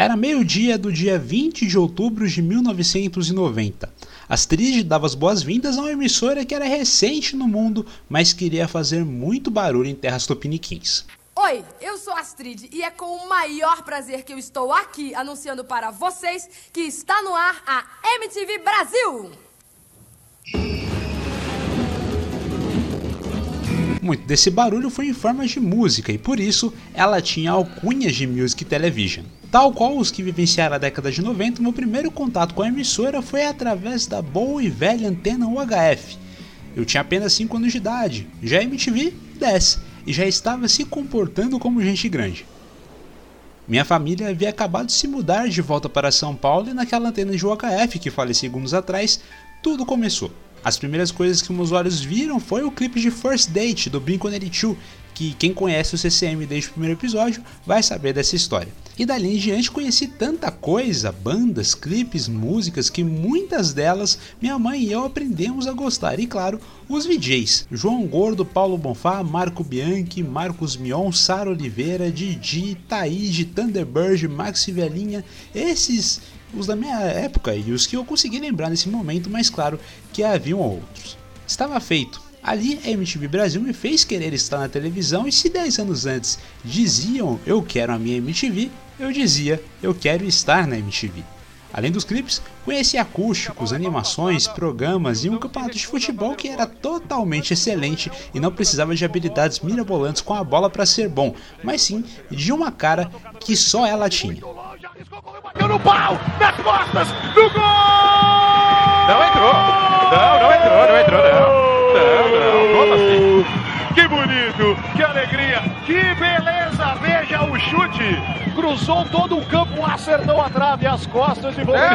Era meio-dia do dia 20 de outubro de 1990. Astrid dava as boas-vindas a uma emissora que era recente no mundo, mas queria fazer muito barulho em terras tupiniquins. Oi, eu sou Astrid e é com o maior prazer que eu estou aqui anunciando para vocês que está no ar a MTV Brasil. Muito desse barulho foi em forma de música e por isso ela tinha alcunhas de Music Television. Tal qual os que vivenciaram a década de 90, meu primeiro contato com a emissora foi através da boa e velha antena UHF. Eu tinha apenas 5 anos de idade, já MTV 10 e já estava se comportando como gente grande. Minha família havia acabado de se mudar de volta para São Paulo e naquela antena de UHF que falei segundos atrás, tudo começou. As primeiras coisas que meus olhos viram foi o clipe de First Date do Blink-182, que quem conhece o CCM desde o primeiro episódio vai saber dessa história. E dali em diante conheci tanta coisa, bandas, clipes, músicas, que muitas delas minha mãe e eu aprendemos a gostar. E claro, os VJs, João Gordo, Paulo Bonfá, Marco Bianchi, Marcos Mion, Sara Oliveira, Didi, Taíde, Thunderbird, Maxi Velhinha, esses os da minha época e os que eu consegui lembrar nesse momento, mas claro que haviam outros. Estava feito. Ali a MTV Brasil me fez querer estar na televisão e se 10 anos antes diziam eu quero a minha MTV, eu dizia, eu quero estar na MTV. Além dos clipes, conheci acústicos, animações, programas e um campeonato de futebol que era totalmente excelente e não precisava de habilidades mirabolantes com a bola para ser bom, mas sim de uma cara que só ela tinha. Bateu no pau, nas costas, no gol! Não entrou! Não, não entrou, não entrou, não. Não, não, como assim? Que bonito, que alegria, que beleza! Veja o chute, cruzou todo o campo, acertou a trave, as costas e voltou.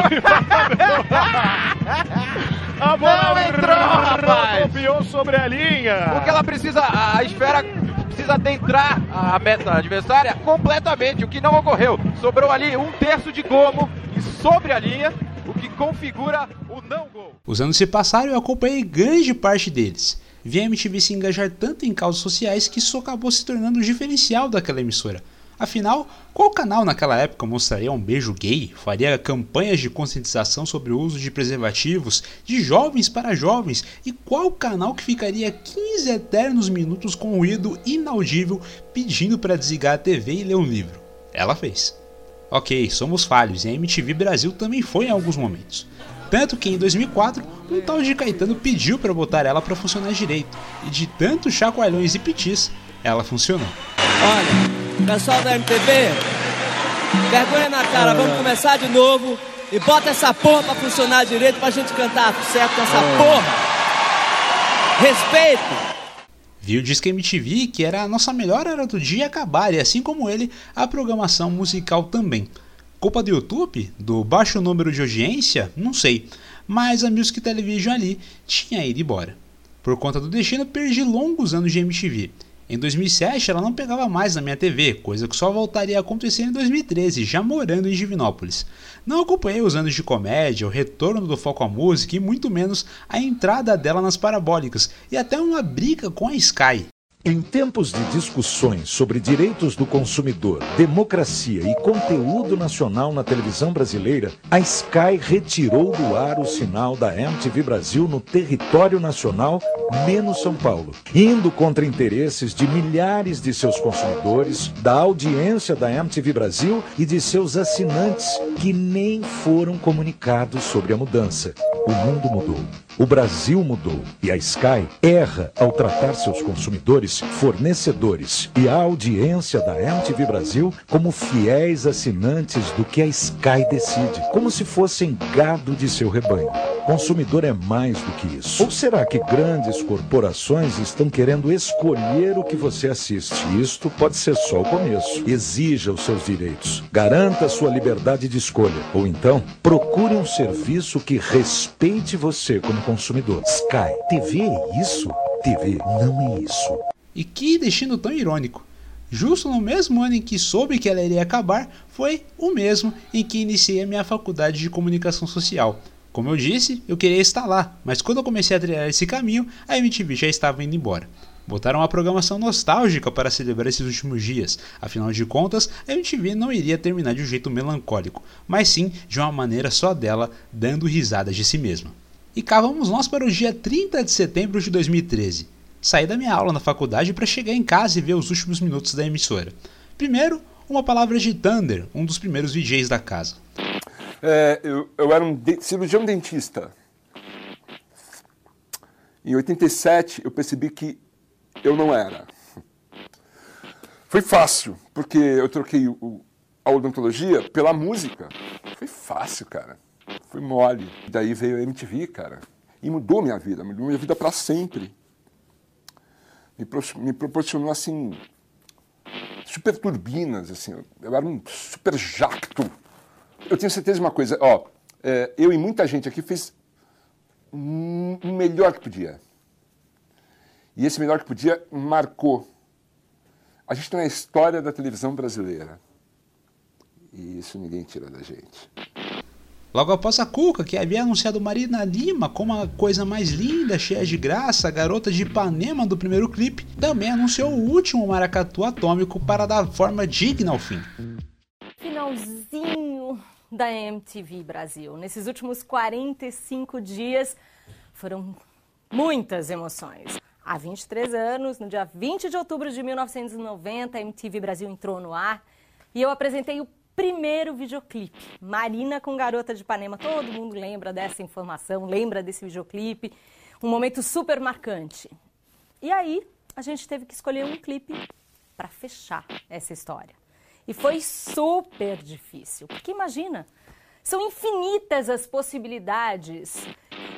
a bola Não entrou, rapaz. rodopiou sobre a linha. Porque ela precisa, a esfera precisa adentrar a meta adversária completamente, o que não ocorreu. Sobrou ali um terço de gomo sobre a linha, o que configura o não. Os anos se passaram e eu acompanhei grande parte deles. Vi a MTV se engajar tanto em causas sociais que isso acabou se tornando o diferencial daquela emissora. Afinal, qual canal naquela época mostraria um beijo gay, faria campanhas de conscientização sobre o uso de preservativos de jovens para jovens e qual canal que ficaria 15 eternos minutos com ruído inaudível pedindo para desligar a TV e ler um livro? Ela fez. Ok, somos falhos e a MTV Brasil também foi em alguns momentos. Tanto que em 2004, um tal de Caetano pediu para botar ela para funcionar direito, e de tantos chacoalhões e pitis, ela funcionou. Olha, pessoal da MTV, vergonha na cara, vamos começar de novo e bota essa porra pra funcionar direito pra gente cantar certo com essa porra. Respeito. Viu o Disque MTV, que era a nossa melhor hora do dia acabar, e assim como ele, a programação musical também. Culpa do YouTube? Do baixo número de audiência? Não sei. Mas a Music Television ali tinha ido embora. Por conta do destino, perdi longos anos de MTV. Em 2007, ela não pegava mais na minha TV, coisa que só voltaria a acontecer em 2013, já morando em Divinópolis. Não acompanhei os anos de comédia, o retorno do foco à música e muito menos a entrada dela nas parabólicas e até uma briga com a Sky. Em tempos de discussões sobre direitos do consumidor, democracia e conteúdo nacional na televisão brasileira, a Sky retirou do ar o sinal da MTV Brasil no território nacional, menos São Paulo, indo contra interesses de milhares de seus consumidores, da audiência da MTV Brasil e de seus assinantes, que nem foram comunicados sobre a mudança. O mundo mudou. O Brasil mudou e a Sky erra ao tratar seus consumidores, fornecedores e a audiência da MTV Brasil como fiéis assinantes do que a Sky decide, como se fossem gado de seu rebanho. Consumidor é mais do que isso. Ou será que grandes corporações estão querendo escolher o que você assiste? Isto pode ser só o começo. Exija os seus direitos. Garanta sua liberdade de escolha. Ou então, procure um serviço que respeite você como consumidor. Sky, TV é isso? TV não é isso. E que destino tão irônico! Justo no mesmo ano em que soube que ela iria acabar, foi o mesmo em que iniciei a minha faculdade de comunicação social. Como eu disse, eu queria estar lá, mas quando eu comecei a trilhar esse caminho, a MTV já estava indo embora. Botaram uma programação nostálgica para celebrar esses últimos dias, afinal de contas, a MTV não iria terminar de um jeito melancólico, mas sim de uma maneira só dela, dando risadas de si mesma. E cá vamos nós para o dia 30 de setembro de 2013. Saí da minha aula na faculdade para chegar em casa e ver os últimos minutos da emissora. Primeiro, uma palavra de Thunder, um dos primeiros DJs da casa. É, eu, eu, era um de cirurgião dentista. Em 87, eu percebi que eu não era. Foi fácil, porque eu troquei o, a odontologia pela música. Foi fácil, cara. Foi mole. Daí veio a MTV, cara. E mudou minha vida, mudou minha vida para sempre. Me, pro, me proporcionou, assim, super turbinas, assim. Eu era um super jacto. Eu tenho certeza de uma coisa, ó. É, eu e muita gente aqui fez o melhor que podia. E esse melhor que podia marcou. A gente tem a história da televisão brasileira. E isso ninguém tira da gente. Logo após a Cuca, que havia anunciado Marina Lima como a coisa mais linda, cheia de graça, a garota de Ipanema do primeiro clipe, também anunciou o último maracatu atômico para dar forma digna ao fim. Finalzinho da MTV Brasil. Nesses últimos 45 dias foram muitas emoções. Há 23 anos, no dia 20 de outubro de 1990, a MTV Brasil entrou no ar e eu apresentei o primeiro videoclipe, Marina com Garota de Ipanema. Todo mundo lembra dessa informação, lembra desse videoclipe, um momento super marcante. E aí, a gente teve que escolher um clipe para fechar essa história. E foi super difícil, porque imagina, são infinitas as possibilidades.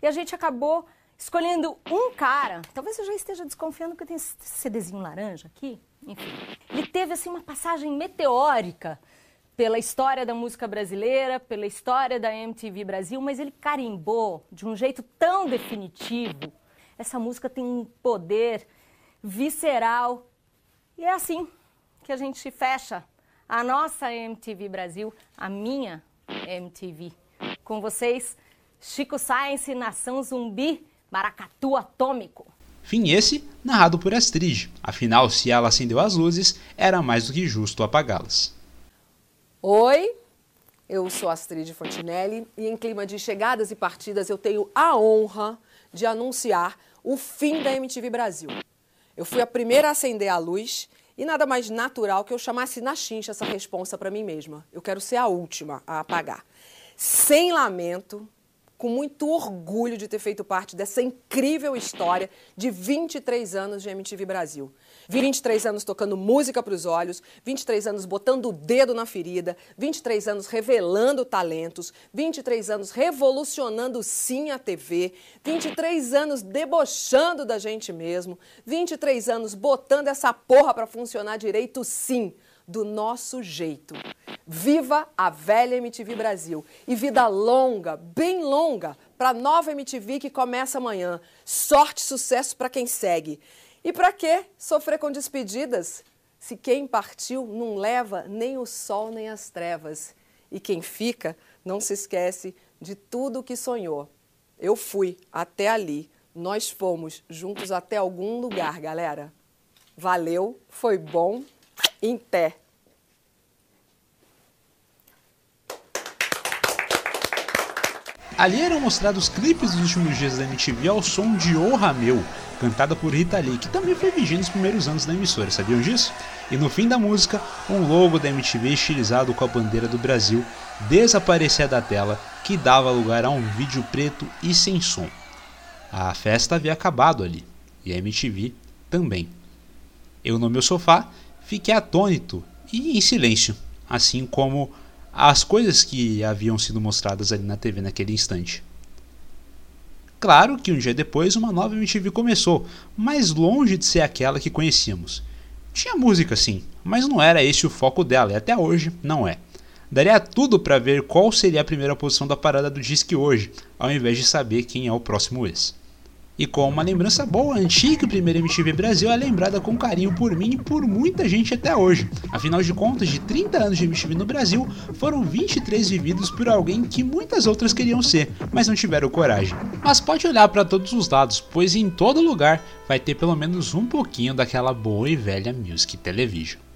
E a gente acabou escolhendo um cara, talvez eu já esteja desconfiando que tem esse CDzinho laranja aqui, enfim. Ele teve assim uma passagem meteórica pela história da música brasileira, pela história da MTV Brasil, mas ele carimbou de um jeito tão definitivo. Essa música tem um poder visceral e é assim que a gente fecha a nossa MTV Brasil, a minha MTV. Com vocês, Chico Science, Nação Zumbi, Maracatu Atômico. Fim esse narrado por Astrid. Afinal, se ela acendeu as luzes, era mais do que justo apagá-las. Oi, eu sou Astrid Fontinelli e em clima de chegadas e partidas eu tenho a honra de anunciar o fim da MTV Brasil. Eu fui a primeira a acender a luz e nada mais natural que eu chamasse na chincha essa responsa para mim mesma. Eu quero ser a última a apagar. Sem lamento, com muito orgulho de ter feito parte dessa incrível história de 23 anos de MTV Brasil. 23 anos tocando música para os olhos, 23 anos botando o dedo na ferida, 23 anos revelando talentos, 23 anos revolucionando sim a TV, 23 anos debochando da gente mesmo, 23 anos botando essa porra para funcionar direito sim do nosso jeito. Viva a velha MTV Brasil e vida longa, bem longa, para a nova MTV que começa amanhã. Sorte e sucesso para quem segue. E para que sofrer com despedidas se quem partiu não leva nem o sol nem as trevas? E quem fica não se esquece de tudo o que sonhou. Eu fui até ali, nós fomos juntos até algum lugar, galera. Valeu, foi bom em pé. Ali eram mostrados clipes dos últimos dias da MTV ao som de Orra Meu, cantada por Rita Lee, que também foi vigente nos primeiros anos da emissora, sabiam disso? E no fim da música, um logo da MTV estilizado com a bandeira do Brasil desaparecia da tela, que dava lugar a um vídeo preto e sem som. A festa havia acabado ali, e a MTV também. Eu no meu sofá fiquei atônito e em silêncio, assim como as coisas que haviam sido mostradas ali na TV naquele instante. Claro que um dia depois uma nova MTV começou, mas longe de ser aquela que conhecíamos. Tinha música sim, mas não era esse o foco dela e até hoje não é. Daria tudo para ver qual seria a primeira posição da parada do Disque hoje, ao invés de saber quem é o próximo ex. E com uma lembrança boa, a antiga primeira MTV Brasil é lembrada com carinho por mim e por muita gente até hoje. Afinal de contas, de 30 anos de MTV no Brasil, foram 23 vividos por alguém que muitas outras queriam ser, mas não tiveram coragem. Mas pode olhar para todos os lados, pois em todo lugar vai ter pelo menos um pouquinho daquela boa e velha Music Television.